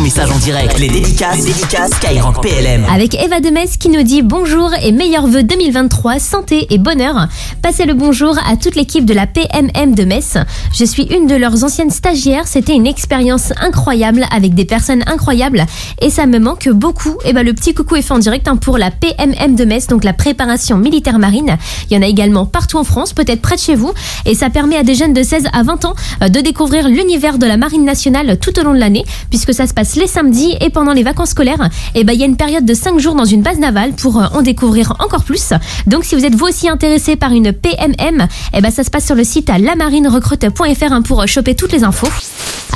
ton message en direct. Les dédicaces, les dédicaces Skyrock PLM. Avec Eva Demes qui nous dit bonjour et meilleurs vœux 2023, santé et bonheur. Passez le bonjour à toute l'équipe de la PMM de Metz. Je suis une de leurs anciennes stagiaires. C'était une expérience incroyable avec des personnes incroyables et ça me manque beaucoup. Et ben le petit coucou est fait en direct hein, pour la PMM de Metz, donc la préparation militaire marine. Il y en a également partout en France, peut-être près de chez vous, et ça permet à des jeunes de 16 à 20 ans euh, de découvrir l'univers de la marine nationale tout au long de l'année, puisque ça se passe les samedis et pendant les vacances scolaires. Et ben il y a une période de 5 jours dans une base navale pour euh, en découvrir encore plus. Donc si vous êtes vous aussi intéressé par une PMM, et ben ça se passe sur le site lamarinerecrute.fr hein, pour euh, choper toutes les infos.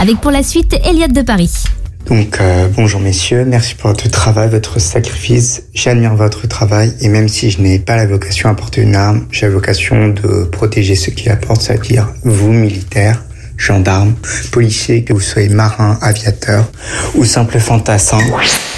Avec pour la suite Elliot de Paris. Donc euh, bonjour messieurs, merci pour votre travail, votre sacrifice. J'admire votre travail et même si je n'ai pas la vocation à porter une arme, j'ai la vocation de protéger ceux qui la portent, c'est-à-dire vous militaires, gendarmes, policiers, que vous soyez marin, aviateur ou simple fantassin.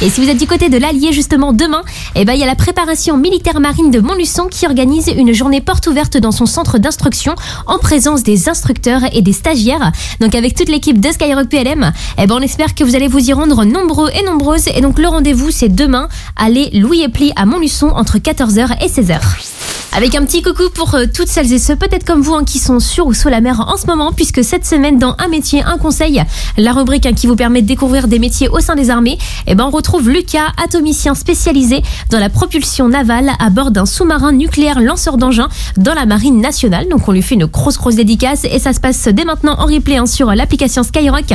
Et si vous êtes du côté de l'Allier justement demain, eh ben il y a la préparation militaire marine de Montluçon qui organise une journée porte ouverte dans son centre d'instruction en présence des instructeurs et des stagiaires. Donc avec toute l'équipe de Skyrock PLM, eh ben on espère que vous allez vous y rendre nombreux et nombreuses et donc le rendez-vous c'est demain allez Louis et Pli à Montluçon entre 14h et 16h. Avec un petit coucou pour euh, toutes celles et ceux, peut-être comme vous, hein, qui sont sur ou sous la mer en ce moment, puisque cette semaine, dans Un métier, un conseil, la rubrique hein, qui vous permet de découvrir des métiers au sein des armées, eh ben, on retrouve Lucas, atomicien spécialisé dans la propulsion navale à bord d'un sous-marin nucléaire lanceur d'engins dans la marine nationale. Donc, on lui fait une grosse, grosse dédicace et ça se passe dès maintenant en replay hein, sur l'application Skyrock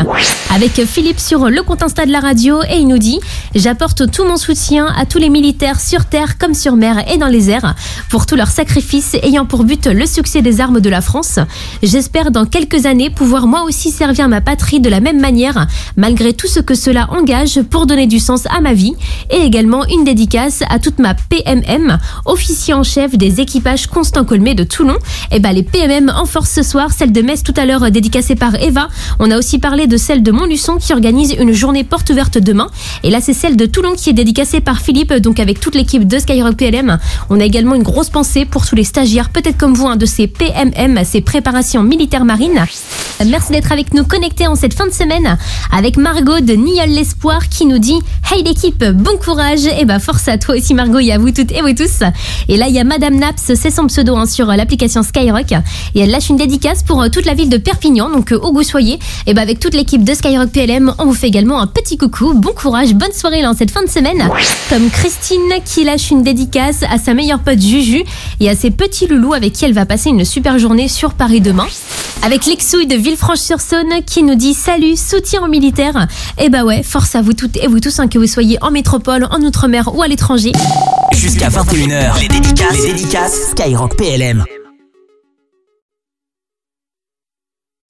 avec Philippe sur le compte Insta de la radio et il nous dit J'apporte tout mon soutien à tous les militaires sur terre comme sur mer et dans les airs pour tout leur sacrifice ayant pour but le succès des armes de la France. J'espère dans quelques années pouvoir moi aussi servir ma patrie de la même manière, malgré tout ce que cela engage pour donner du sens à ma vie. Et également une dédicace à toute ma PMM, officier en chef des équipages Constant Colmé de Toulon. Et bah les PMM en force ce soir, celle de Metz tout à l'heure dédicacée par Eva. On a aussi parlé de celle de Montluçon qui organise une journée porte ouverte demain. Et là c'est celle de Toulon qui est dédicacée par Philippe, donc avec toute l'équipe de Skyrock PLM. On a également une grosse pensée pour tous les stagiaires, peut-être comme vous, un de ces PMM, ces préparations militaires marines. Merci d'être avec nous connectés en cette fin de semaine avec Margot de Niol l'Espoir qui nous dit Hey l'équipe, bon courage et bah force à toi aussi Margot et à vous toutes et vous tous. Et là il y a Madame Naps, c'est son pseudo hein, sur l'application Skyrock et elle lâche une dédicace pour euh, toute la ville de Perpignan, donc euh, où vous soyez. Et bah avec toute l'équipe de Skyrock PLM, on vous fait également un petit coucou, bon courage, bonne soirée là en cette fin de semaine. Comme Christine qui lâche une dédicace à sa meilleure pote Juju et à ses petits loulous avec qui elle va passer une super journée sur Paris demain. Avec l'exouille de Villefranche-sur-Saône qui nous dit salut, soutien aux militaires. Et bah ouais, force à vous toutes et vous tous, hein, que vous soyez en métropole, en outre-mer ou à l'étranger. Jusqu'à 21h, les dédicaces, les dédicaces Skyrock PLM.